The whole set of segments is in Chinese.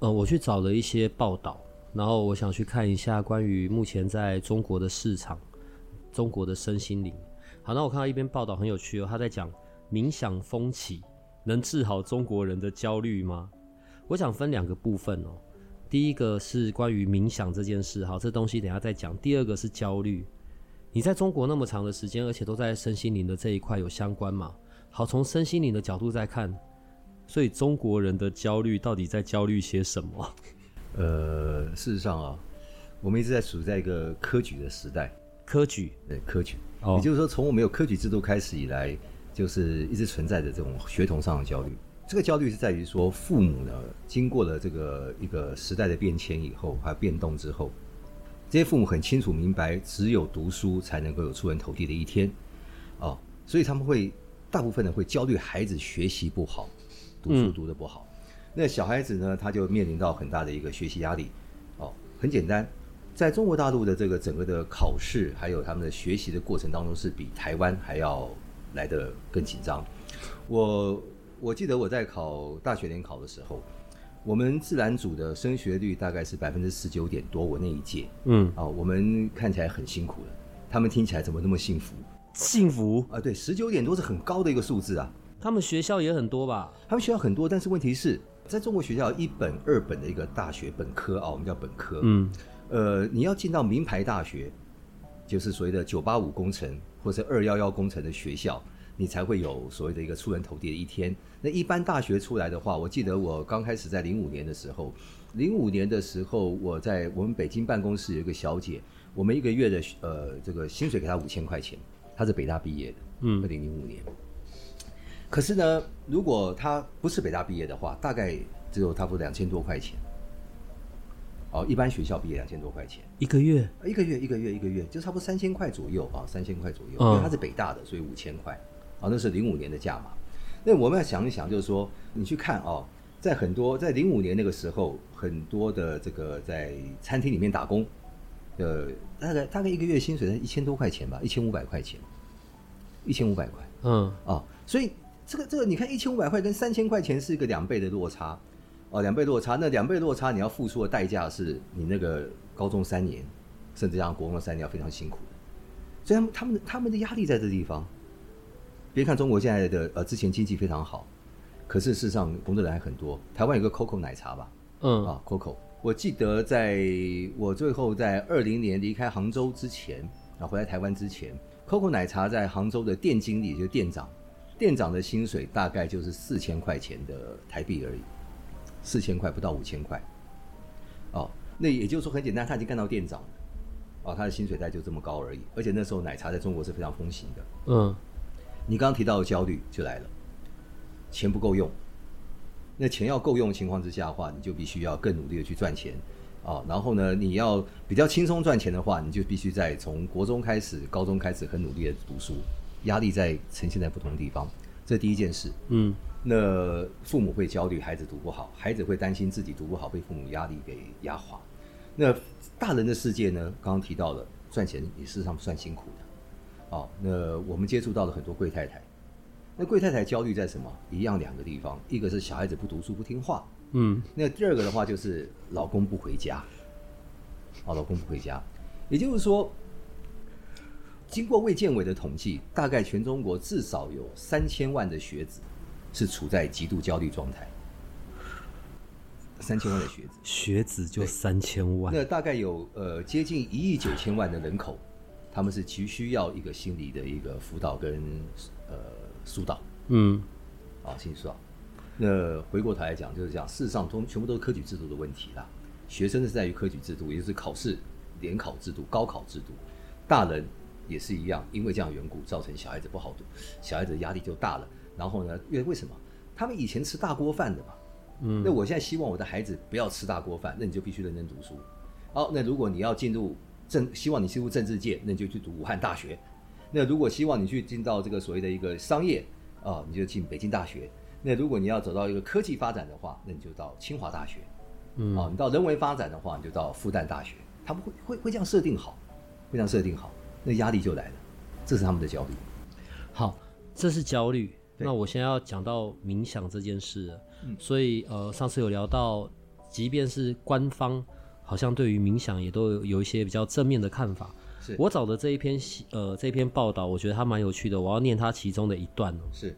呃，我去找了一些报道，然后我想去看一下关于目前在中国的市场，中国的身心灵。好，那我看到一篇报道很有趣哦，他在讲冥想风起能治好中国人的焦虑吗？我想分两个部分哦。第一个是关于冥想这件事，好，这东西等下再讲。第二个是焦虑，你在中国那么长的时间，而且都在身心灵的这一块有相关嘛？好，从身心灵的角度再看，所以中国人的焦虑到底在焦虑些什么？呃，事实上啊，我们一直在处在一个科举的时代。科举，对，科举，哦，也就是说，从我们有科举制度开始以来，就是一直存在着这种学童上的焦虑。这个焦虑是在于说，父母呢，经过了这个一个时代的变迁以后，还有变动之后，这些父母很清楚明白，只有读书才能够有出人头地的一天，哦，所以他们会大部分呢会焦虑孩子学习不好，读书读得不好。嗯、那小孩子呢，他就面临到很大的一个学习压力。哦，很简单，在中国大陆的这个整个的考试，还有他们的学习的过程当中，是比台湾还要来得更紧张。我。我记得我在考大学联考的时候，我们自然组的升学率大概是百分之十九点多。我那一届，嗯，啊，我们看起来很辛苦了，他们听起来怎么那么幸福？幸福啊，对，十九点多是很高的一个数字啊。他们学校也很多吧？他们学校很多，但是问题是在中国学校一本、二本的一个大学本科啊，我们叫本科，嗯，呃，你要进到名牌大学，就是所谓的九八五工程或者二幺幺工程的学校。你才会有所谓的一个出人头地的一天。那一般大学出来的话，我记得我刚开始在零五年的时候，零五年的时候我在我们北京办公室有一个小姐，我们一个月的呃这个薪水给她五千块钱，她是北大毕业的，嗯，二零零五年。可是呢，如果他不是北大毕业的话，大概只有差不多两千多块钱。哦，一般学校毕业两千多块钱一个月，一个月一个月一个月就差不多三千块左右啊，三千块左右，因为他是北大的，所以五千块。啊，那是零五年的价码。那我们要想一想，就是说，你去看哦，在很多在零五年那个时候，很多的这个在餐厅里面打工，呃，大概大概一个月薪水才一千多块钱吧，一千五百块钱，一千五百块。嗯，啊，所以这个这个，你看一千五百块跟三千块钱是一个两倍的落差，哦，两倍落差。那两倍落差，你要付出的代价是你那个高中三年，甚至像国中三年要非常辛苦的。所以他们他们的他们的压力在这地方。别看中国现在的呃，之前经济非常好，可是事实上工作人还很多。台湾有个 COCO 奶茶吧，嗯啊 COCO，我记得在我最后在二零年离开杭州之前，啊回来台湾之前，COCO 奶茶在杭州的店经理就是店长，店长的薪水大概就是四千块钱的台币而已，四千块不到五千块，哦，那也就是说很简单，他已经干到店长了，哦，他的薪水大概就这么高而已，而且那时候奶茶在中国是非常风行的，嗯。你刚刚提到的焦虑就来了，钱不够用，那钱要够用的情况之下的话，你就必须要更努力的去赚钱啊。然后呢，你要比较轻松赚钱的话，你就必须在从国中开始、高中开始很努力的读书，压力在呈现在不同的地方。这第一件事，嗯，那父母会焦虑孩子读不好，孩子会担心自己读不好被父母压力给压垮。那大人的世界呢？刚刚提到了赚钱也事实上算辛苦的。哦，那我们接触到了很多贵太太，那贵太太焦虑在什么？一样两个地方，一个是小孩子不读书不听话，嗯，那第二个的话就是老公不回家，哦，老公不回家，也就是说，经过卫健委的统计，大概全中国至少有三千万的学子是处在极度焦虑状态，三千万的学子，学子就三千万，那大概有呃接近一亿九千万的人口。他们是急需要一个心理的一个辅导跟呃疏导，嗯，啊，心理疏导。那回过头来讲，就是讲，事实上，通全部都是科举制度的问题啦。学生是在于科举制度，也就是考试联考制度、高考制度。大人也是一样，因为这样缘故，造成小孩子不好读，小孩子压力就大了。然后呢，因为为什么他们以前吃大锅饭的嘛。嗯，那我现在希望我的孩子不要吃大锅饭，那你就必须认真读书。好，那如果你要进入政，希望你进入政治界，那你就去读武汉大学。那如果希望你去进到这个所谓的一个商业啊，你就进北京大学。那如果你要走到一个科技发展的话，那你就到清华大学。嗯，啊，你到人文发展的话，你就到复旦大学。他们会会会这样设定好，会这样设定好，那压力就来了，这是他们的焦虑。好，这是焦虑。那我现在要讲到冥想这件事了。嗯，所以呃，上次有聊到，即便是官方，好像对于冥想也都有有一些比较正面的看法。是我找的这一篇呃这篇报道，我觉得它蛮有趣的，我要念它其中的一段哦。是，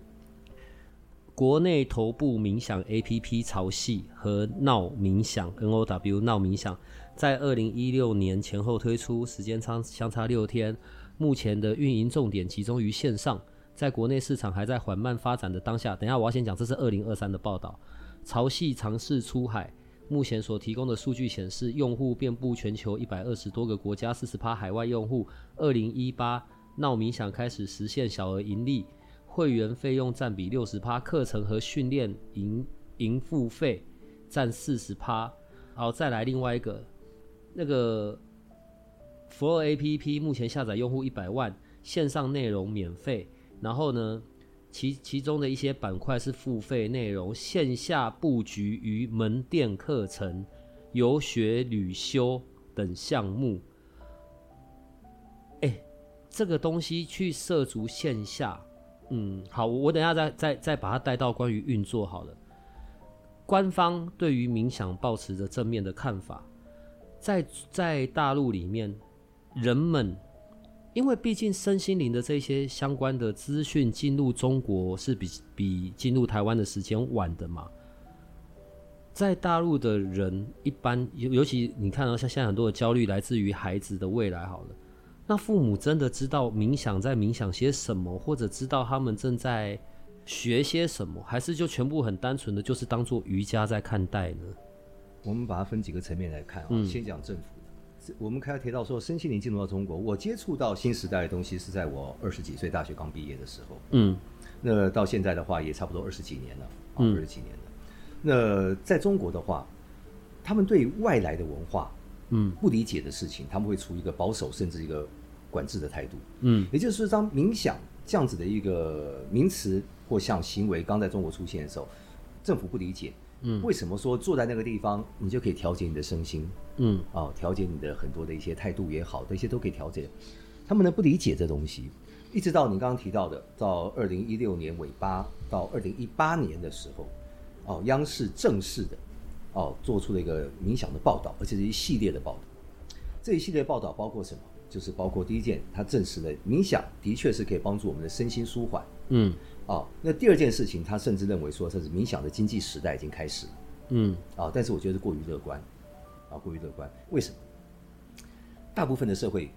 国内头部冥想 APP 潮汐和闹冥想 NOW 闹冥想，在二零一六年前后推出，时间差相差六天，目前的运营重点集中于线上。在国内市场还在缓慢发展的当下，等下我要先讲，这是二零二三的报道。潮汐尝试出海，目前所提供的数据显示，用户遍布全球一百二十多个国家，四十趴海外用户。二零一八，闹冥想开始实现小额盈利，会员费用占比六十趴，课程和训练营营付费占四十趴。好，再来另外一个，那个 Flow APP 目前下载用户一百万，线上内容免费。然后呢，其其中的一些板块是付费内容，线下布局与门店课程、游学旅修等项目。哎，这个东西去涉足线下，嗯，好，我等下再再再把它带到关于运作好了。官方对于冥想抱持着正面的看法，在在大陆里面，人们。因为毕竟身心灵的这些相关的资讯进入中国是比比进入台湾的时间晚的嘛，在大陆的人一般尤尤其你看到像现在很多的焦虑来自于孩子的未来好了，那父母真的知道冥想在冥想些什么，或者知道他们正在学些什么，还是就全部很单纯的就是当做瑜伽在看待呢？我们把它分几个层面来看啊，嗯、先讲政府。我们刚才提到说，身心灵进入到中国，我接触到新时代的东西是在我二十几岁大学刚毕业的时候。嗯，那到现在的话也差不多二十几年了，啊，二十几年了。那在中国的话，他们对外来的文化，嗯，不理解的事情，他们会处于一个保守甚至一个管制的态度。嗯，也就是说，当冥想这样子的一个名词或像行为刚在中国出现的时候，政府不理解。嗯，为什么说坐在那个地方，你就可以调节你的身心？嗯，啊，调节你的很多的一些态度也好，这些都可以调节。他们呢不理解这东西，一直到你刚刚提到的，到二零一六年尾巴到二零一八年的时候，哦，央视正式的哦做出了一个冥想的报道，而且是一系列的报道。这一系列报道包括什么？就是包括第一件，他证实了冥想的确是可以帮助我们的身心舒缓。嗯。啊，那第二件事情，他甚至认为说，这是冥想的经济时代已经开始了。嗯，啊，但是我觉得是过于乐观，啊，过于乐观。为什么？大部分的社会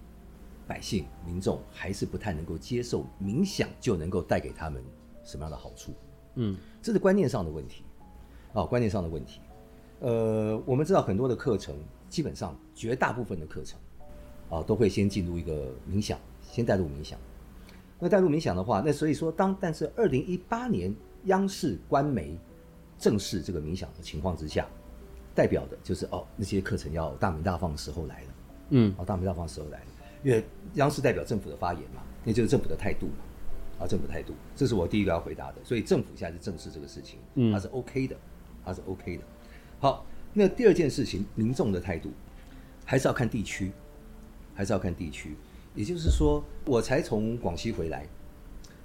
百姓民众还是不太能够接受冥想就能够带给他们什么样的好处。嗯，这是观念上的问题。啊，观念上的问题。呃，我们知道很多的课程，基本上绝大部分的课程，啊，都会先进入一个冥想，先带入冥想。那带入冥想的话，那所以说当但是二零一八年央视官媒正式这个冥想的情况之下，代表的就是哦那些课程要大鸣大放的时候来了，嗯，哦大鸣大放的时候来了，因为央视代表政府的发言嘛，那就是政府的态度嘛，啊政府态度，这是我第一个要回答的，所以政府现在是正视这个事情，嗯，它是 OK 的，它是 OK 的。好，那第二件事情，民众的态度还是要看地区，还是要看地区。也就是说，我才从广西回来，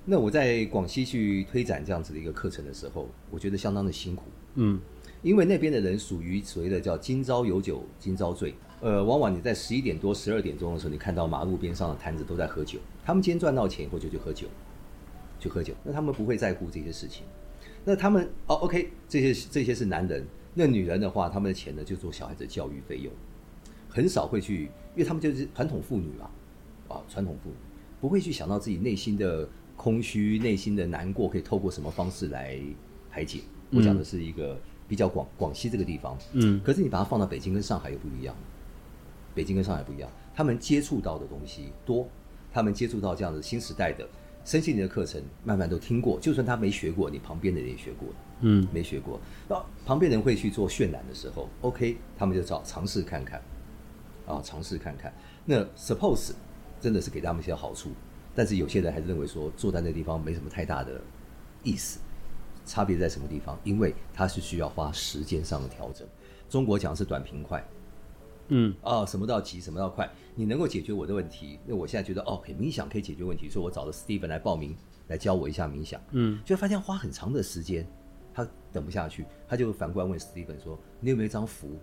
那我在广西去推展这样子的一个课程的时候，我觉得相当的辛苦。嗯，因为那边的人属于所谓的叫“今朝有酒今朝醉”，呃，往往你在十一点多、十二点钟的时候，你看到马路边上的摊子都在喝酒。他们今天赚到钱以后就去喝酒，去喝酒。那他们不会在乎这些事情。那他们哦，OK，这些这些是男人。那女人的话，他们的钱呢就做小孩子教育费用，很少会去，因为他们就是传统妇女嘛。啊，传统妇女不会去想到自己内心的空虚、内心的难过，可以透过什么方式来排解。我讲的是一个比较广广西这个地方，嗯，可是你把它放到北京跟上海又不一样。北京跟上海不一样，他们接触到的东西多，他们接触到这样的新时代的身心灵的课程慢慢都听过，就算他没学过，你旁边的人也学过，嗯，没学过，那旁边人会去做渲染的时候，OK，他们就找尝试看看，啊，尝试看看。那 suppose 真的是给他们一些好处，但是有些人还是认为说坐在那地方没什么太大的意思。差别在什么地方？因为它是需要花时间上的调整。中国讲的是短平快，嗯，啊，什么都要急，什么都要快。你能够解决我的问题，那我现在觉得哦，冥想可以解决问题，所以我找了 Steven 来报名，来教我一下冥想。嗯，就发现花很长的时间，他等不下去，他就反过来问 Steven 说：“你有没有一张符？”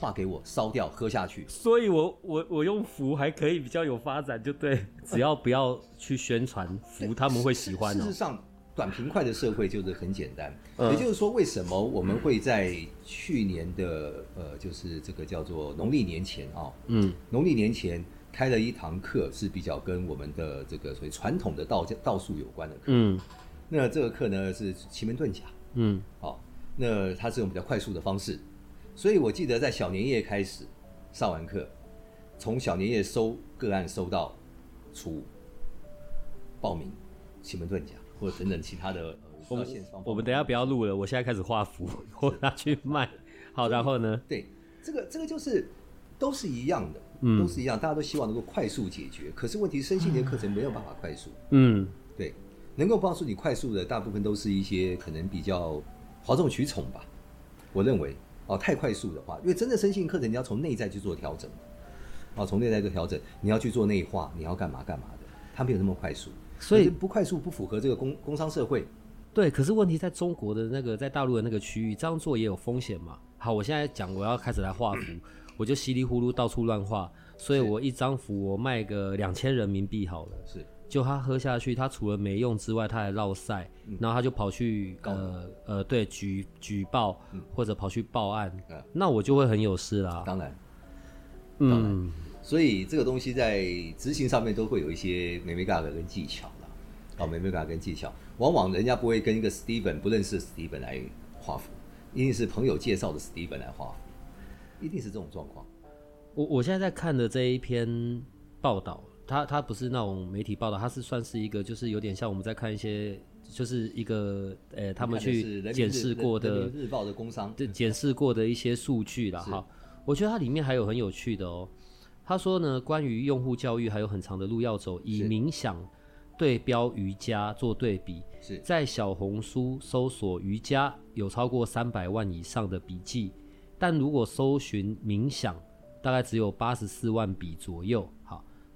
画给我烧掉喝下去，所以我我我用符还可以比较有发展，就对，只要不要去宣传符，他们会喜欢哦。事实上，短平快的社会就是很简单，也就是说，为什么我们会在去年的呃，就是这个叫做农历年前啊，嗯，农历年前开了一堂课，是比较跟我们的这个所谓传统的道道术有关的课，嗯，那这个课呢是奇门遁甲，嗯，好，那它是用比较快速的方式。所以我记得在小年夜开始上完课，从小年夜收个案收到初五报名奇门遁甲或者等等其他的。我们我们等下不要录了，我现在开始画符，我拿去卖。好，然后呢？对，这个这个就是都是一样的，都是一样，大家都希望能够快速解决。可是问题，身心灵课程没有办法快速。嗯，对，能够帮助你快速的，大部分都是一些可能比较哗众取宠吧，我认为。哦，太快速的话，因为真的身心课程你要从内在去做调整，哦，从内在做调整，你要去做内化，你要干嘛干嘛的，它没有那么快速，所以不快速不符合这个工工商社会。对，可是问题在中国的那个在大陆的那个区域，这样做也有风险嘛。好，我现在讲我要开始来画符，我就稀里糊涂到处乱画，所以我一张符我卖个两千人民币好了。是。就他喝下去，他除了没用之外，他还落赛，嗯、然后他就跑去呃呃，对举举报、嗯、或者跑去报案，嗯、那我就会很有事啦。当然，当然，嗯，所以这个东西在执行上面都会有一些眉眉角角跟技巧啦。哦，眉眉角角跟技巧，往往人家不会跟一个 Steven 不认识的 Steven 来画符，一定是朋友介绍的 Steven 来画符，一定是这种状况。我我现在在看的这一篇报道。他他不是那种媒体报道，他是算是一个，就是有点像我们在看一些，就是一个呃、欸，他们去检视过的日报的工商，对，检视过的一些数据了。哈，我觉得它里面还有很有趣的哦。他说呢，关于用户教育还有很长的路要走，以冥想对标瑜伽做对比。是在小红书搜索瑜伽有超过三百万以上的笔记，但如果搜寻冥想，大概只有八十四万笔左右。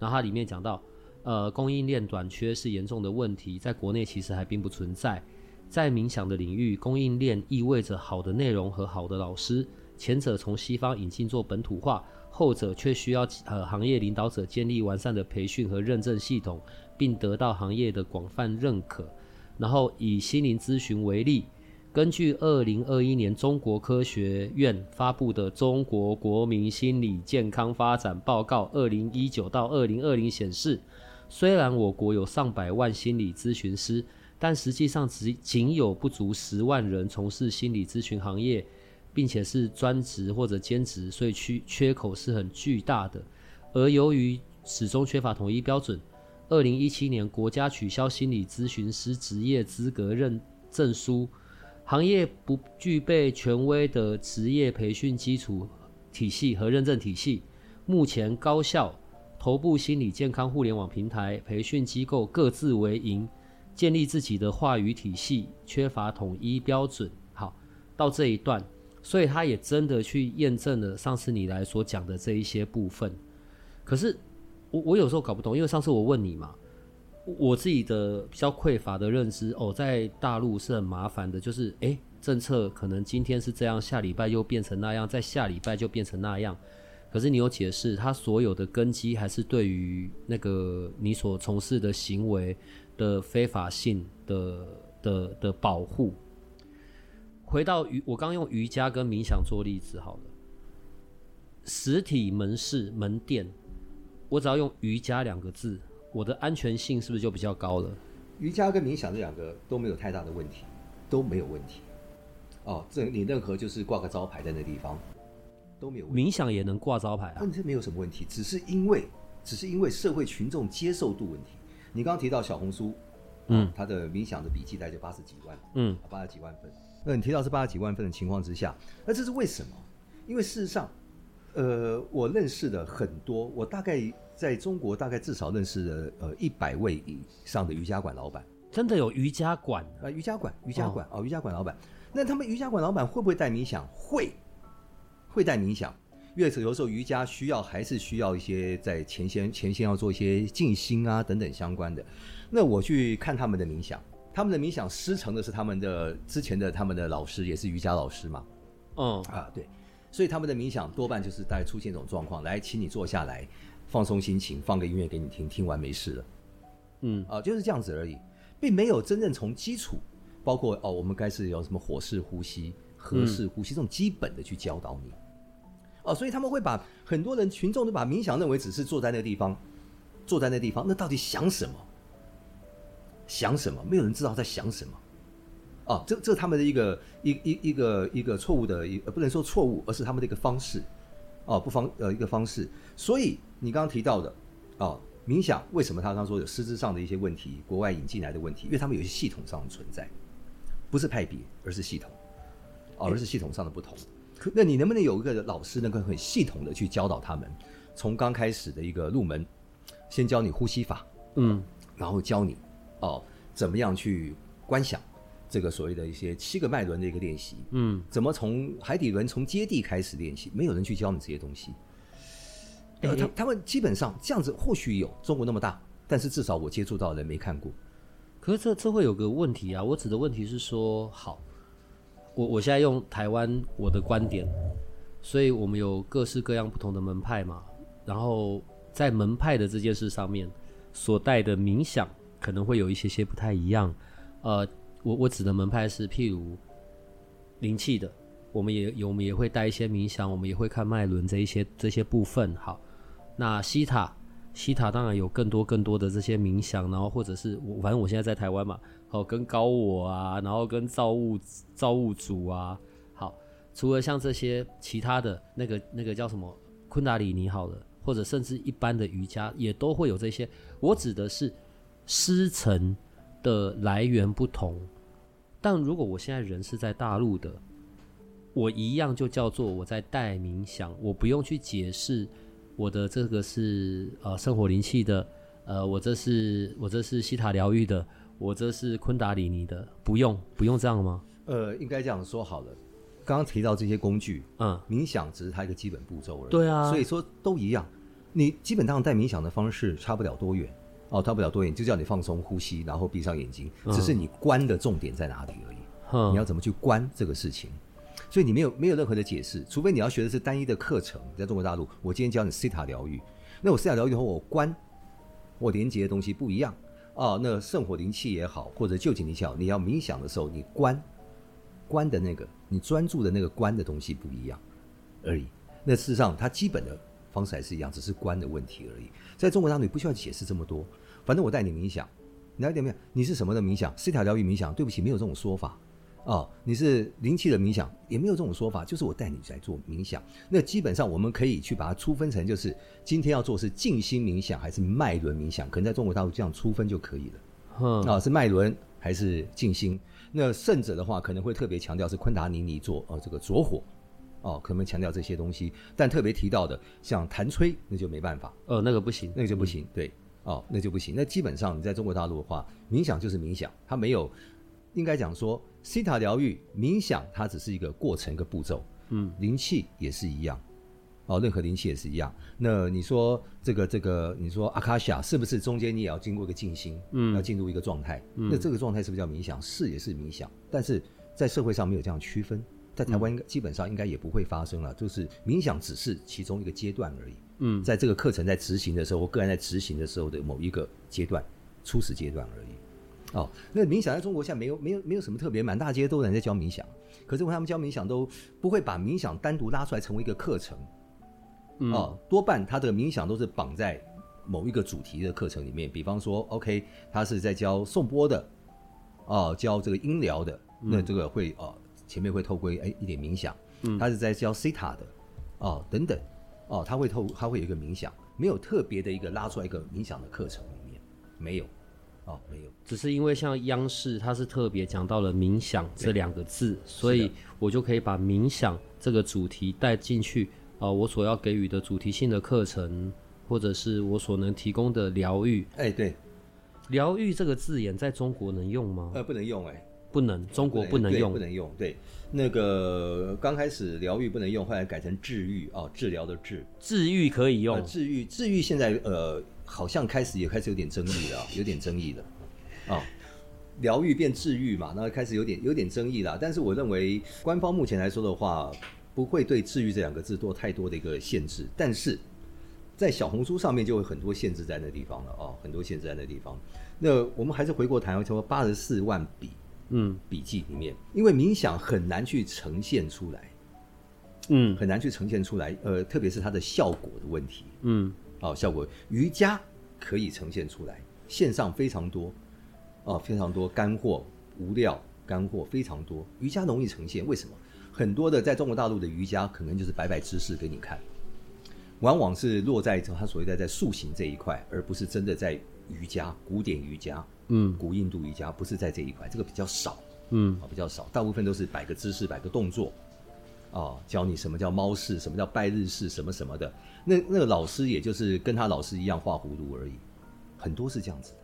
然后它里面讲到，呃，供应链短缺是严重的问题，在国内其实还并不存在。在冥想的领域，供应链意味着好的内容和好的老师，前者从西方引进做本土化，后者却需要呃行业领导者建立完善的培训和认证系统，并得到行业的广泛认可。然后以心灵咨询为例。根据二零二一年中国科学院发布的《中国国民心理健康发展报告（二零一九到二零二零）》显示，虽然我国有上百万心理咨询师，但实际上只仅有不足十万人从事心理咨询行业，并且是专职或者兼职，所以缺缺口是很巨大的。而由于始终缺乏统一标准，二零一七年国家取消心理咨询师职业资格认证书。行业不具备权威的职业培训基础体系和认证体系。目前高校、头部心理健康互联网平台、培训机构各自为营，建立自己的话语体系，缺乏统一标准。好，到这一段，所以他也真的去验证了上次你来所讲的这一些部分。可是我我有时候搞不懂，因为上次我问你嘛。我自己的比较匮乏的认知哦，在大陆是很麻烦的，就是诶、政策可能今天是这样，下礼拜又变成那样，再下礼拜就变成那样。可是你有解释，它所有的根基还是对于那个你所从事的行为的非法性的的的保护。回到瑜，我刚用瑜伽跟冥想做例子好了，实体门市门店，我只要用瑜伽两个字。我的安全性是不是就比较高了？瑜伽跟冥想这两个都没有太大的问题，都没有问题。哦，这你任何就是挂个招牌在那地方都没有问题。冥想也能挂招牌啊？问题没有什么问题，只是因为只是因为社会群众接受度问题。你刚刚提到小红书，嗯，他的冥想的笔记大概就八十几万，嗯，八十几万份。那你提到是八十几万份的情况之下，那这是为什么？因为事实上，呃，我认识的很多，我大概在中国大概至少认识了呃一百位以上的瑜伽馆老板。真的有瑜伽馆啊？瑜伽馆，瑜伽馆哦，瑜伽馆老板。那他们瑜伽馆老板会不会带冥想？会，会带冥想。因为有时候瑜伽需要还是需要一些在前线前线要做一些静心啊等等相关的。那我去看他们的冥想，他们的冥想师承的是他们的之前的他们的老师，也是瑜伽老师嘛。嗯啊对，所以他们的冥想多半就是大概出现一种状况，来，请你坐下来，放松心情，放个音乐给你听，听完没事了。嗯啊，就是这样子而已。并没有真正从基础，包括哦，我们该是有什么火式呼吸、和式呼吸这种基本的去教导你，哦，所以他们会把很多人群众都把冥想认为只是坐在那个地方，坐在那个地方，那到底想什么？想什么？没有人知道在想什么。哦，这这是他们的一个一一一个一个错误的一不能说错误，而是他们的一个方式。哦，不方呃一个方式。所以你刚刚提到的，哦。冥想为什么他刚刚说有师资上的一些问题，国外引进来的问题？因为他们有一些系统上的存在，不是派别，而是系统，而是系统上的不同。那你能不能有一个老师能够很系统的去教导他们？从刚开始的一个入门，先教你呼吸法，嗯，然后教你哦怎么样去观想这个所谓的一些七个脉轮的一个练习，嗯，怎么从海底轮从接地开始练习？没有人去教你这些东西。呃，他他们基本上这样子，或许有中国那么大，但是至少我接触到的人没看过。可是这这会有个问题啊，我指的问题是说，好，我我现在用台湾我的观点，所以我们有各式各样不同的门派嘛，然后在门派的这件事上面所带的冥想可能会有一些些不太一样。呃，我我指的门派是譬如灵气的，我们也我们也会带一些冥想，我们也会看脉轮这一些这些部分，好。那西塔，西塔当然有更多更多的这些冥想，然后或者是我反正我现在在台湾嘛，好跟高我啊，然后跟造物造物主啊，好，除了像这些其他的那个那个叫什么昆达里尼好了，或者甚至一般的瑜伽也都会有这些。我指的是师承的来源不同，但如果我现在人是在大陆的，我一样就叫做我在带冥想，我不用去解释。我的这个是呃圣火灵气的，呃，我这是我这是西塔疗愈的，我这是昆达里尼的，不用不用这样吗？呃，应该这样说好了。刚刚提到这些工具，嗯，冥想只是它一个基本步骤而已。对啊，所以说都一样。你基本上带冥想的方式差不了多远，哦，差不了多远，就叫你放松呼吸，然后闭上眼睛，只是你关的重点在哪里而已。嗯，你要怎么去关这个事情？所以你没有没有任何的解释，除非你要学的是单一的课程。在中国大陆，我今天教你西塔疗愈，那我西塔疗愈和，我观，我连接的东西不一样啊。那圣火灵气也好，或者旧井灵气好，你要冥想的时候，你观观的那个，你专注的那个观的东西不一样而已。那事实上，它基本的方式还是一样，只是观的问题而已。在中国大陆，你不需要解释这么多，反正我带你冥想，你了解没有？你是什么的冥想？西塔疗愈冥想？对不起，没有这种说法。哦，你是灵气的冥想，也没有这种说法，就是我带你来做冥想。那基本上我们可以去把它粗分成，就是今天要做是静心冥想还是脉轮冥想，可能在中国大陆这样粗分就可以了。嗯，啊，是脉轮还是静心？那圣者的话可能会特别强调是昆达尼尼做哦，这个着火，哦，可能强调这些东西，但特别提到的像弹吹，那就没办法。呃，那个不行，那个就不行。嗯、对，哦，那就不行。那基本上你在中国大陆的话，冥想就是冥想，它没有。应该讲说，西塔疗愈冥想，它只是一个过程，一个步骤。嗯，灵气也是一样，哦，任何灵气也是一样。那你说这个这个，你说阿卡西亚是不是中间你也要经过一个静心？嗯，要进入一个状态。嗯，那这个状态是不是叫冥想？是，也是冥想。但是在社会上没有这样区分，在台湾应该基本上应该也不会发生了。就是冥想只是其中一个阶段而已。嗯，在这个课程在执行的时候，我个人在执行的时候的某一个阶段，初始阶段而已。哦，那冥想在中国现在没有没有没有什么特别，满大街都有人在教冥想，可是我他们教冥想都不会把冥想单独拉出来成为一个课程，嗯、哦，多半他的冥想都是绑在某一个主题的课程里面，比方说，OK，他是在教颂钵的，哦，教这个音疗的，那这个会哦，前面会透过哎一点冥想，嗯，他是在教西塔的，哦，等等，哦，他会透他会有一个冥想，没有特别的一个拉出来一个冥想的课程里面没有。哦，没有，只是因为像央视，它是特别讲到了冥想这两个字，所以我就可以把冥想这个主题带进去啊、呃，我所要给予的主题性的课程，或者是我所能提供的疗愈。哎，对，疗愈这个字眼在中国能用吗？呃，不能用，哎，不能，中国不能用，不能用。对，那个刚开始疗愈不能用，后来改成治愈哦，治疗的治，治愈可以用，呃、治愈，治愈现在呃。好像开始也开始有点争议了，有点争议了，啊、哦，疗愈变治愈嘛，那开始有点有点争议了。但是我认为官方目前来说的话，不会对“治愈”这两个字做太多的一个限制。但是在小红书上面就会很多限制在那地方了啊、哦，很多限制在那地方。那我们还是回过头来说，八十四万笔嗯笔记里面，因为冥想很难去呈现出来，嗯，很难去呈现出来，呃，特别是它的效果的问题，嗯。哦，效果瑜伽可以呈现出来，线上非常多，哦，非常多干货无料干货非常多，瑜伽容易呈现，为什么？很多的在中国大陆的瑜伽可能就是摆摆姿势给你看，往往是落在他所谓的在塑形这一块，而不是真的在瑜伽古典瑜伽，嗯，古印度瑜伽不是在这一块，这个比较少，嗯，啊比较少，大部分都是摆个姿势，摆个动作。哦，教你什么叫猫式，什么叫拜日式，什么什么的。那那个老师也就是跟他老师一样画葫芦而已，很多是这样子的。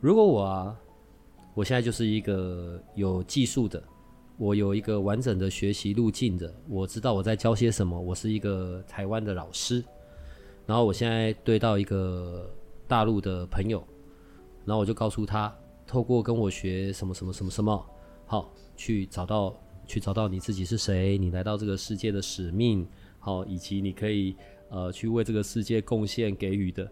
如果我啊，我现在就是一个有技术的，我有一个完整的学习路径的，我知道我在教些什么。我是一个台湾的老师，然后我现在对到一个大陆的朋友，然后我就告诉他，透过跟我学什么什么什么什么，好，去找到。去找到你自己是谁，你来到这个世界的使命，好，以及你可以呃去为这个世界贡献给予的。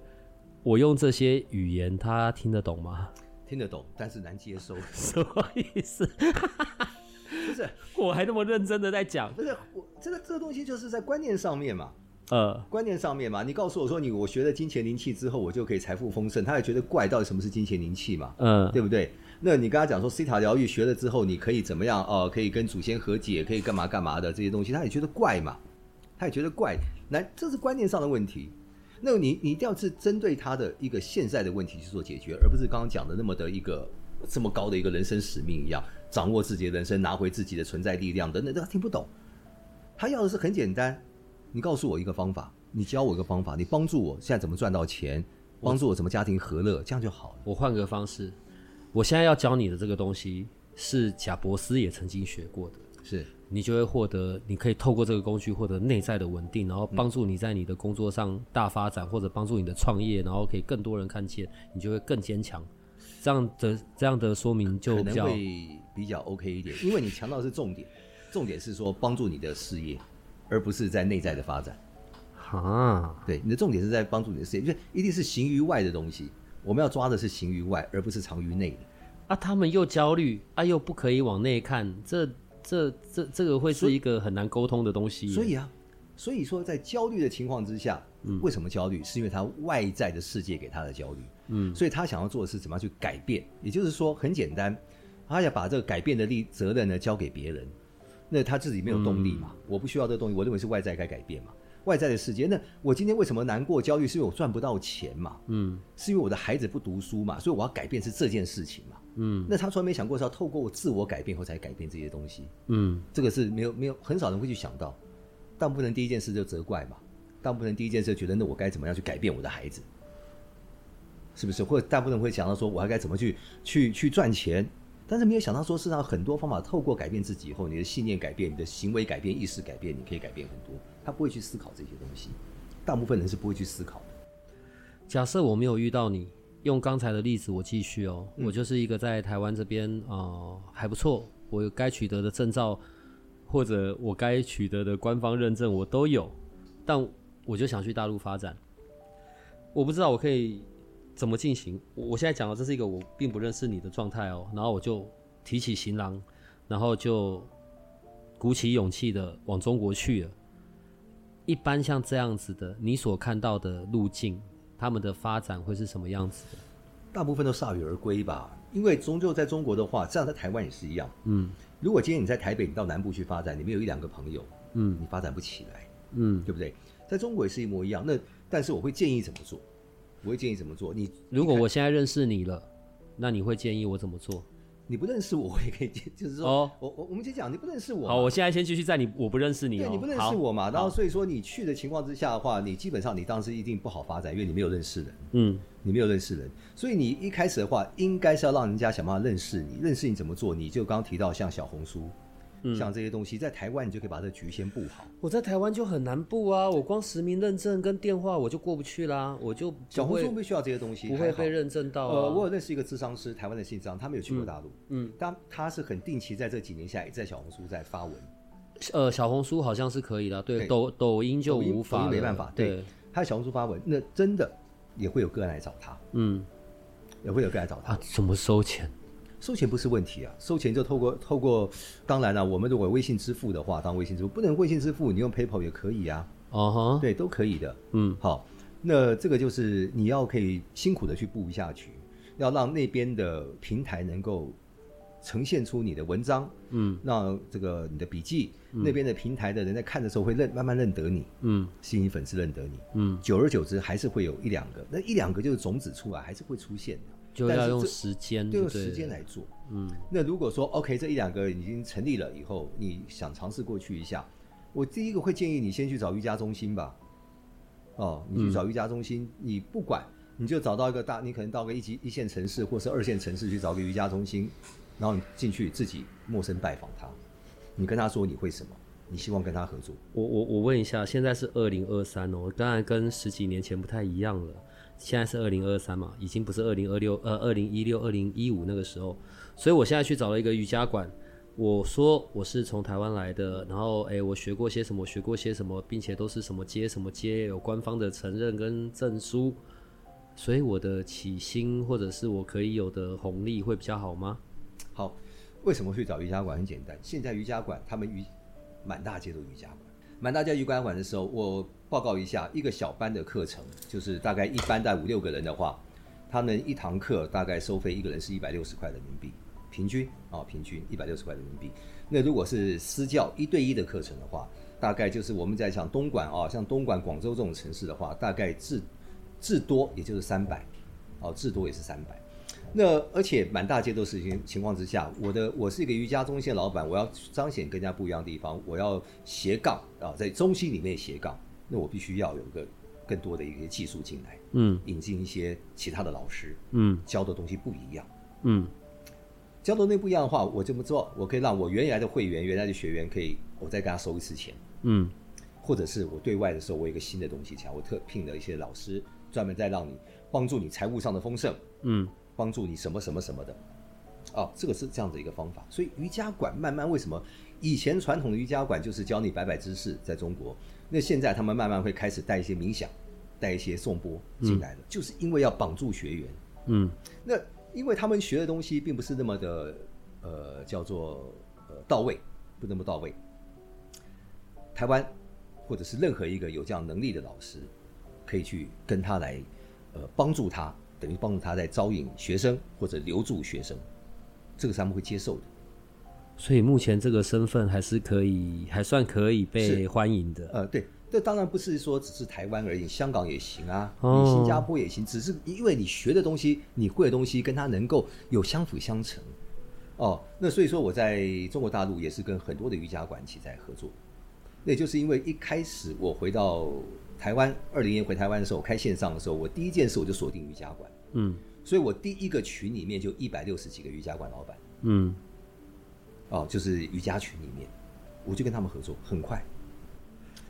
我用这些语言，他听得懂吗？听得懂，但是难接受。什么意思？不是，我还那么认真的在讲。不是，我这个这个东西就是在观念上面嘛。呃，观念上面嘛，你告诉我说你我学了金钱灵气之后，我就可以财富丰盛，他也觉得怪，到底什么是金钱灵气嘛？嗯，对不对？那你跟他讲说西塔疗愈学了之后，你可以怎么样？哦、呃，可以跟祖先和解，可以干嘛干嘛的这些东西，他也觉得怪嘛，他也觉得怪。那这是观念上的问题。那你你一定要是针对他的一个现在的问题去做解决，而不是刚刚讲的那么的一个这么高的一个人生使命一样，掌握自己的人生，拿回自己的存在力量等等，他听不懂。他要的是很简单，你告诉我一个方法，你教我一个方法，你帮助我现在怎么赚到钱，帮助我怎么家庭和乐，这样就好了。我换个方式。我现在要教你的这个东西是贾伯斯也曾经学过的，是你就会获得，你可以透过这个工具获得内在的稳定，然后帮助你在你的工作上大发展，或者帮助你的创业，然后可以更多人看见，你就会更坚强。这样的这样的说明就比较可能会比较 OK 一点，因为你强调的是重点，重点是说帮助你的事业，而不是在内在的发展。啊，对，你的重点是在帮助你的事业，因为一定是行于外的东西。我们要抓的是行于外，而不是藏于内的。啊，他们又焦虑，啊，又不可以往内看，这、这、这、这个会是一个很难沟通的东西。所以啊，所以说在焦虑的情况之下，嗯，为什么焦虑？是因为他外在的世界给他的焦虑。嗯，所以他想要做的是怎么样去改变？也就是说，很简单，他要把这个改变的力责任呢交给别人，那他自己没有动力嘛？嗯，我不需要这个动力，我认为是外在该改变嘛。外在的世界，那我今天为什么难过、焦虑？是因为我赚不到钱嘛？嗯，是因为我的孩子不读书嘛？所以我要改变是这件事情嘛？嗯，那他从来没想过是要透过我自我改变后才改变这些东西。嗯，这个是没有没有很少人会去想到。大部分人第一件事就责怪嘛，大部分人第一件事就觉得那我该怎么样去改变我的孩子？是不是？或者大部分人会想到说我还该怎么去去去赚钱？但是没有想到说，事实上很多方法透过改变自己以后，你的信念改变，你的行为改变，意识改变，你可以改变很多。他不会去思考这些东西，大部分人是不会去思考的。假设我没有遇到你，用刚才的例子，我继续哦，嗯、我就是一个在台湾这边啊、呃、还不错，我该取得的证照或者我该取得的官方认证我都有，但我就想去大陆发展，我不知道我可以。怎么进行？我现在讲的这是一个我并不认识你的状态哦，然后我就提起行囊，然后就鼓起勇气的往中国去了。一般像这样子的，你所看到的路径，他们的发展会是什么样子的？大部分都铩羽而归吧，因为终究在中国的话，这样在台湾也是一样。嗯，如果今天你在台北，你到南部去发展，你没有一两个朋友，嗯，你发展不起来，嗯，对不对？在中国也是一模一样。那但是我会建议怎么做？我会建议怎么做？你如果我现在认识你了，那你会建议我怎么做？你不认识我，我也可以，就是说，哦、我我我们先讲，你不认识我。好，我现在先继续在你，我不认识你、哦。对，你不认识我嘛？然后所以说你去的情况之下的话，你基本上你当时一定不好发展，因为你没有认识人。嗯，你没有认识人，所以你一开始的话，应该是要让人家想办法认识你，认识你怎么做？你就刚刚提到像小红书。像这些东西，在台湾你就可以把这个局先布好。我在台湾就很难布啊，我光实名认证跟电话我就过不去啦，我就小红书不需要这些东西，不会被认证到、啊。呃，我有认识一个智商师，台湾的咨商，他没有去过大陆，嗯，但他是很定期在这几年下来在小红书在发文。呃，小红书好像是可以的，对，抖抖音就无法，没办法，对，他在小红书发文，那真的也会有个人来找他，嗯，也会有个人来找他，啊、怎么收钱？收钱不是问题啊，收钱就透过透过，当然了，我们如果微信支付的话，当微信支付不能微信支付，你用 PayPal 也可以啊，哦哈，对，都可以的，嗯，好，那这个就是你要可以辛苦的去布一下局，要让那边的平台能够呈现出你的文章，嗯，让这个你的笔记，嗯、那边的平台的人在看的时候会认慢慢认得你，嗯，吸引粉丝认得你，嗯，久而久之还是会有一两个，那一两个就是种子出来，还是会出现的。就要用时间，就用时间来做。嗯，那如果说 OK，这一两个已经成立了以后，你想尝试过去一下，我第一个会建议你先去找瑜伽中心吧。哦，你去找瑜伽中心，嗯、你不管，你就找到一个大，你可能到个一级一线城市或是二线城市去找个瑜伽中心，然后你进去自己陌生拜访他，你跟他说你会什么，你希望跟他合作。我我我问一下，现在是二零二三哦，当然跟十几年前不太一样了。现在是二零二三嘛，已经不是二零二六，呃，二零一六、二零一五那个时候，所以我现在去找了一个瑜伽馆。我说我是从台湾来的，然后诶，我学过些什么，学过些什么，并且都是什么街什么街，有官方的承认跟证书，所以我的起薪或者是我可以有的红利会比较好吗？好，为什么去找瑜伽馆？很简单，现在瑜伽馆他们瑜满大街都瑜伽馆。满大街瑜伽馆的时候，我报告一下，一个小班的课程，就是大概一班带五六个人的话，他们一堂课大概收费一个人是一百六十块人民币，平均啊，平均一百六十块人民币。那如果是私教一对一的课程的话，大概就是我们在讲东莞啊，像东莞、广州这种城市的话，大概至至多也就是三百，哦，至多也是三百。那而且满大街都是情情况之下，我的我是一个瑜伽中心的老板，我要彰显跟人家不一样的地方，我要斜杠啊，在中心里面斜杠，那我必须要有个更多的一些技术进来，嗯，引进一些其他的老师，嗯，教的东西不一样，嗯，教的东西不一样的话，我这么做，我可以让我原来的会员、原来的学员可以，我再给他收一次钱，嗯，或者是我对外的时候，我有一个新的东西，我特聘了一些老师，专门在让你帮助你财务上的丰盛，嗯。帮助你什么什么什么的，哦，这个是这样的一个方法。所以瑜伽馆慢慢为什么以前传统的瑜伽馆就是教你摆摆姿势，在中国，那现在他们慢慢会开始带一些冥想，带一些颂钵进来了，嗯、就是因为要绑住学员。嗯，那因为他们学的东西并不是那么的呃叫做呃到位，不那么到位。台湾或者是任何一个有这样能力的老师，可以去跟他来呃帮助他。等于帮助他在招引学生或者留住学生，这个是他们会接受的。所以目前这个身份还是可以，还算可以被欢迎的。呃，对，这当然不是说只是台湾而已，香港也行啊，哦、你新加坡也行，只是因为你学的东西，你会的东西跟他能够有相辅相成。哦，那所以说我在中国大陆也是跟很多的瑜伽馆一起在合作。那就是因为一开始我回到。台湾二零年回台湾的时候，我开线上的时候，我第一件事我就锁定瑜伽馆。嗯，所以我第一个群里面就一百六十几个瑜伽馆老板。嗯，哦，就是瑜伽群里面，我就跟他们合作，很快，